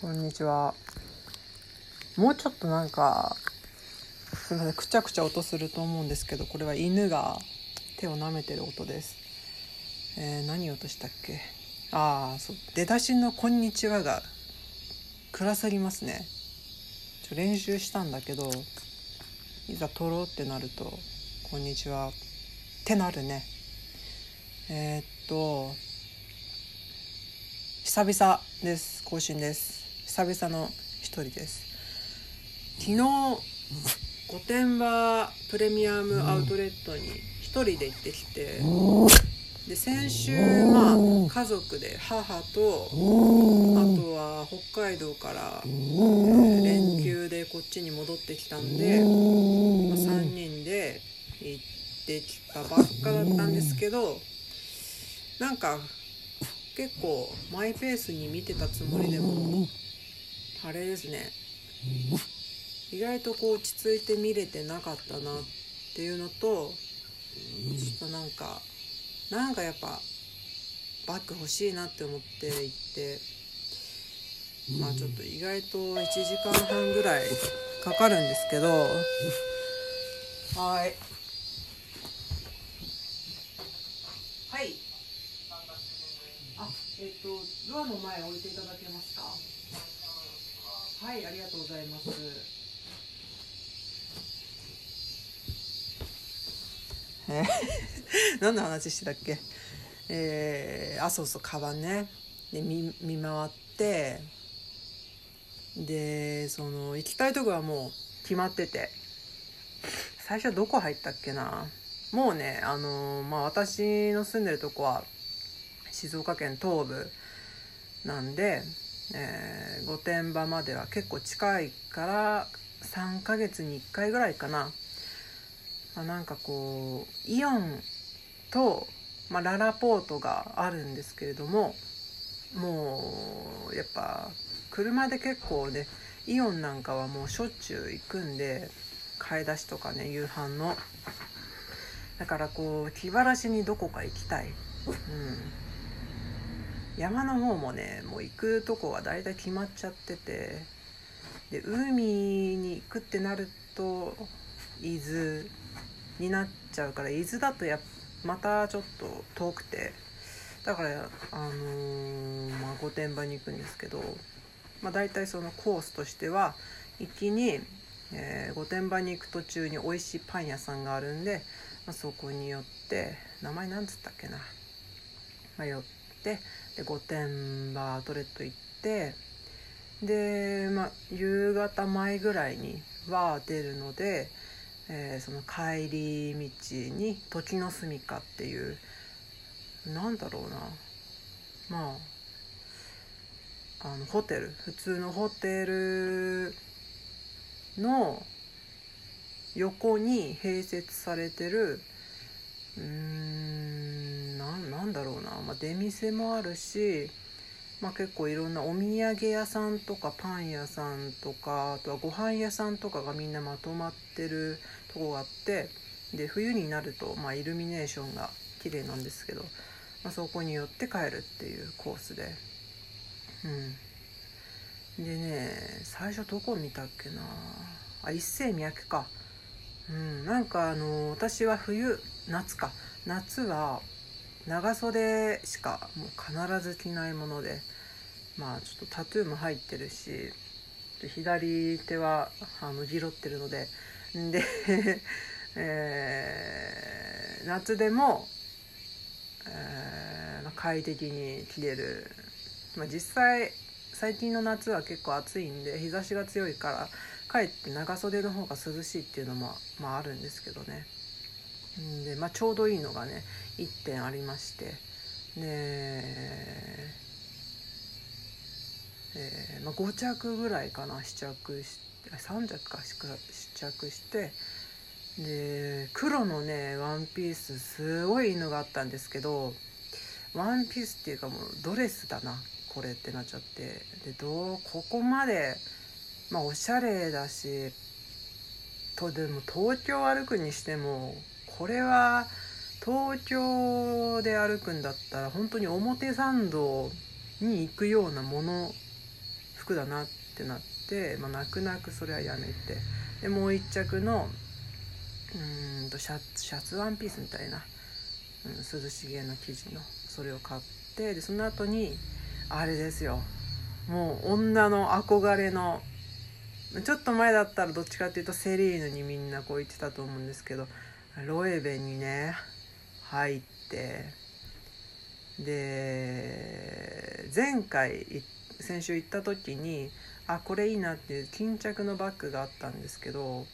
こんにちは。もうちょっとなんか、すみません、くちゃくちゃ音すると思うんですけど、これは犬が手を舐めてる音です。えー、何音したっけ？ああ、そう、出だしのこんにちはが暗すぎますね。ちょ練習したんだけど、いざ撮ろうってなると、こんにちはってなるね。えー、っと、久々です。更新です。久々の一人です。昨日、御殿場プレミアムアウトレットに一人で行ってきて、で先週まあ家族で母とあとは北海道から、えー連休でこっちに戻ってきたんで、まあ、3人で行ってきたばっかだったんですけどなんか結構マイペースに見てたつもりでもあれですね。意外とこう落ち着いて見れてなかったなっていうのとちょっとなんかなんかやっぱバッグ欲しいなって思って行ってまあちょっと意外と1時間半ぐらいかかるんですけどはい。はい。あえっ、とドアの前置いていただけますか？はいありがとうございます。えー何の話してたっけ？えー、あそうそうカバンね。で見見回ってでその行きたいとこはもう決まってて。最初どこ入ったっけな？もうねあのーまあ私の住んでるとこは静岡県東部なんで、えー御殿場までは結構近いから3ヶ月に1回ぐらいかな、まあ、なんかこうイオンと、まあ、ララポートがあるんですけれどももうやっぱ車で結構ねイオンなんかはもうしょっちゅう行くんで買い出しとかね夕飯の。だからこう気晴らしにどこか行きたい、うん、山の方もねもう行くとこは大体決まっちゃっててで海に行くってなると伊豆になっちゃうから伊豆だとやまたちょっと遠くてだからあのーまあ、御殿場に行くんですけど、まあ、大体そのコースとしては行きに、えー御殿場に行く途中に美味しいパン屋さんがあるんで、まあ、そこに寄って名前なんつったっけな、まあ、寄ってで御殿場アトレット行ってで、まあ、夕方前ぐらいには出るので、えーその帰り道に時の住みかっていうなんだろうな。まああのホテル。普通のホテルの横に併設されてるうん、まあ、出店もあるし、まあ、結構いろんなお土産屋さんとかパン屋さんとかあとはご飯屋さんとかがみんなまとまってるとこがあってで冬になると、まあ、イルミネーションが綺麗なんですけど、まあ、そこに寄って帰るっていうコースで。うん。でね最初どこ見たっけな。あ一世三宅か。うん。なんかあの私は冬夏か。夏は長袖しかもう必ず着ないものでまあちょっとタトゥーも入ってるし左手はあのギロってるのでで、えー夏でも、えーまあ快適に着れる、まあ、実際最近の夏は結構暑いんで日差しが強いからかえって長袖の方が涼しいっていうのも、まあ、あるんですけどね。で、まあ、ちょうどいいのがね1点ありまして。で、えーまあ、5着ぐらいかな試着して3着かしか試着して。で黒のねワンピースすごいいいのがあったんですけどワンピースっていうかもうドレスだなこれってなっちゃって。でどうここまでまあおしゃれだしとでも東京歩くにしてもこれは東京で歩くんだったら本当に表参道に行くようなもの服だなってなって、まあ、泣く泣くそれはやめて。でもう一着のうんとシャツシャツワンピースみたいな、うん、涼しげな生地のそれを買ってでその後にあれですよ。もう女の憧れのちょっと前だったらどっちかっていうとセリーヌにみんなこう言ってたと思うんですけどロエベにね入ってで前回先週行った時にあこれいいなっていう巾着のバッグがあったんですけど、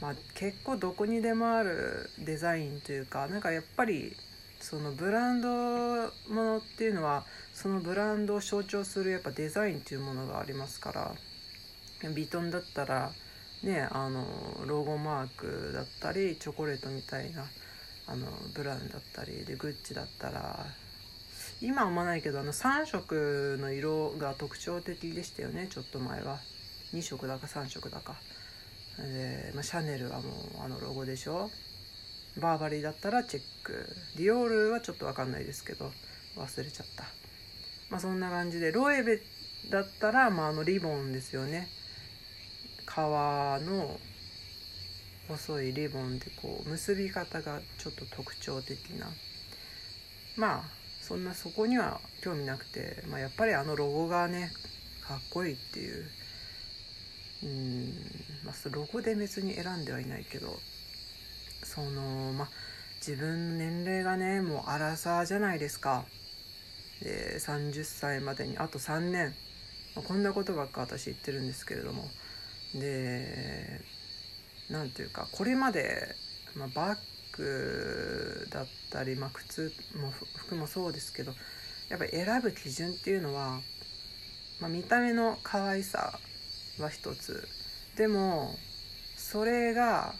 まあ、結構どこにでもあるデザインというかなんかやっぱりそのブランドものっていうのはそのブランドを象徴するやっぱデザインっていうものがありますからビトンだったらねあのロゴマークだったりチョコレートみたいなあのブラウンだったりでグッチだったら今はあんまないけどあの3色の色が特徴的でしたよねちょっと前は。2色だか3色だか。で、まあ、シャネルはもうあのロゴでしょ。バーバリーだったらチェック。ディオールはちょっと分かんないですけど忘れちゃった。まあそんな感じでロエベだったら、まあ、あのリボンですよね。革の細いリボンでこう結び方がちょっと特徴的な。まあそんなそこには興味なくて、まあ、やっぱりあのロゴがねかっこいいっていう。うんまあロゴで別に選んではいないけどそのまあ自分の年齢がねもうアラサーじゃないですか。で30歳までにあと3年、まあ、こんなことばっか私言ってるんですけれども。でなんていうかこれまで、まあ、バッグだったり、まあ、靴も服もそうですけどやっぱり選ぶ基準っていうのは、まあ、見た目の可愛さは一つ。でもそれが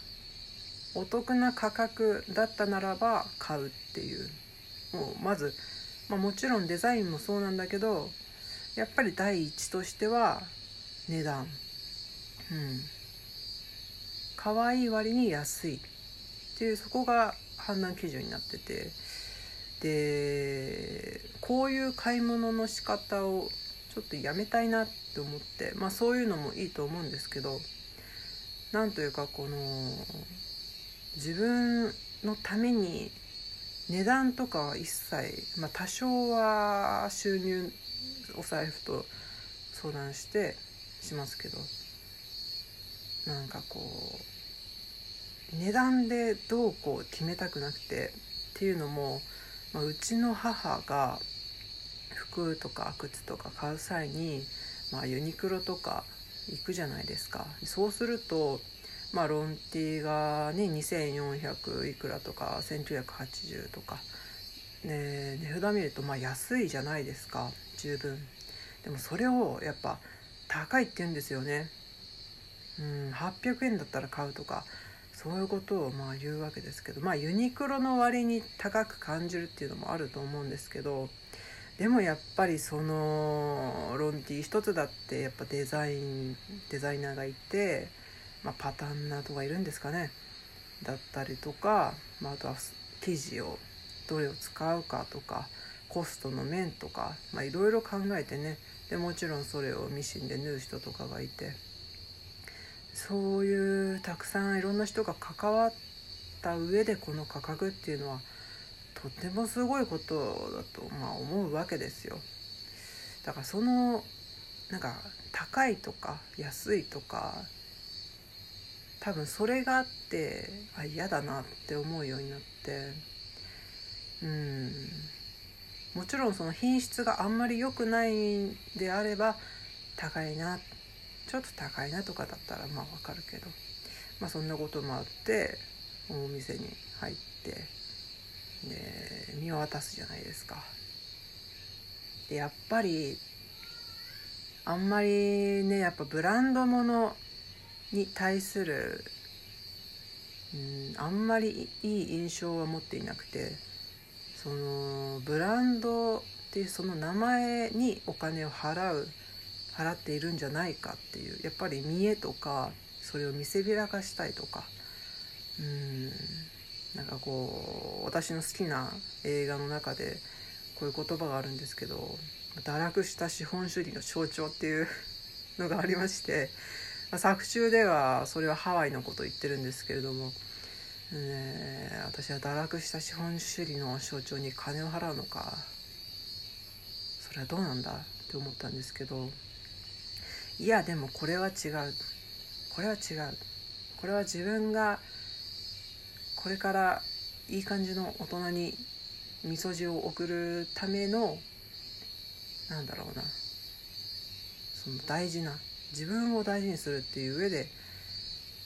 お得な価格だったならば買うっていう。もうまず、まあ、もちろんデザインもそうなんだけどやっぱり第一としては値段。うん。可愛い割に安い。っていうそこが判断基準になってて。でこういう買い物の仕方をちょっとやめたいなって思って。まあそういうのもいいと思うんですけど。なんというかこの自分のために値段とかは一切、まあ、多少は収入お財布と相談してしますけど。なんかこう値段でどうこう決めたくなくてっていうのも、まあ、うちの母が服とか靴とか買う際に、まあ、ユニクロとか行くじゃないですか。そうすると、まあ、ロンティーがね2400いくらとか1980とか。で値札見るとまあ安いじゃないですか。十分。でもそれをやっぱ高いって言うんですよね。うん800円だったら買うとかそういうことをまあ言うわけですけどまあユニクロの割に高く感じるっていうのもあると思うんですけどでもやっぱりそのロンティ一つだってやっぱデザインデザイナーがいて、まあ、パターンナーとかいるんですかね。だったりとか、まあ、あとは生地をどれを使うかとかコストの面とかいろいろ考えてね。でもちろんそれをミシンで縫う人とかがいて。そういうたくさんいろんな人が関わった上でこの価格っていうのはとてもすごいことだと、まあ、思うわけですよ。だからそのなんか高いとか安いとか多分それがあってあ嫌だなって思うようになってうんもちろんその品質があんまり良くないんであれば高いなってちょっと高いなとかだったらまあわかるけどまあそんなこともあってお店に入ってで見渡すじゃないですか。でやっぱりあんまりねやっぱブランドものに対する、うん、あんまりいい印象は持っていなくてそのブランドっていうその名前にお金を払う払っているんじゃないかっていうやっぱり見栄とかそれを見せびらかしたいとか。うん。なんかこう私の好きな映画の中でこういう言葉があるんですけど堕落した資本主義の象徴っていう のがありまして、作中ではそれはハワイのことを言ってるんですけれども、え私は堕落した資本主義の象徴に金を払うのかそれはどうなんだって思ったんですけどいやでもこれは違う。これは違う。これは自分がこれからいい感じの大人にみそじを送るためのなんだろうな。その大事な自分を大事にするっていう上で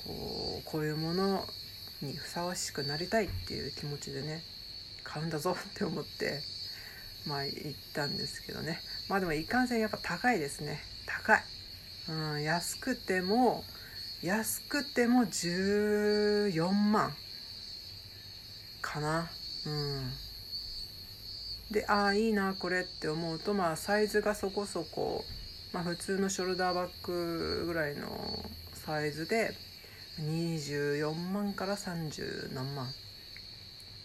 こうこういうものにふさわしくなりたいっていう気持ちでね買うんだぞって思ってまあ行ったんですけどね。まあでもいかんせんやっぱ高いですね。高い、うん、安くても安くても14万かな。うん。でああいいなこれって思うとまあサイズがそこそこ、まあ、普通のショルダーバッグぐらいのサイズで24万から30何万。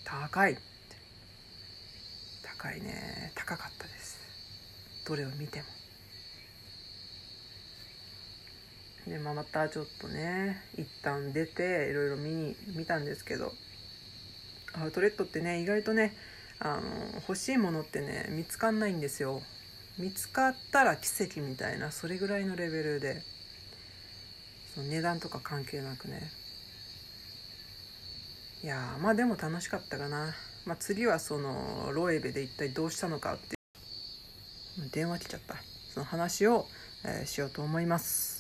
高い高いね。高かったです。どれを見ても。で、まあ、またちょっとね一旦出ていろいろ見に見たんですけどアウトレットってね意外とねあの欲しいものってね見つかんないんですよ。見つかったら奇跡みたいなそれぐらいのレベルでその値段とか関係なくね。いやまあでも楽しかったかな、まあ、次はそのロエベで一体どうしたのかって電話来ちゃった。その話を、えーしようと思います。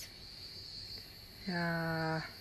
いやー。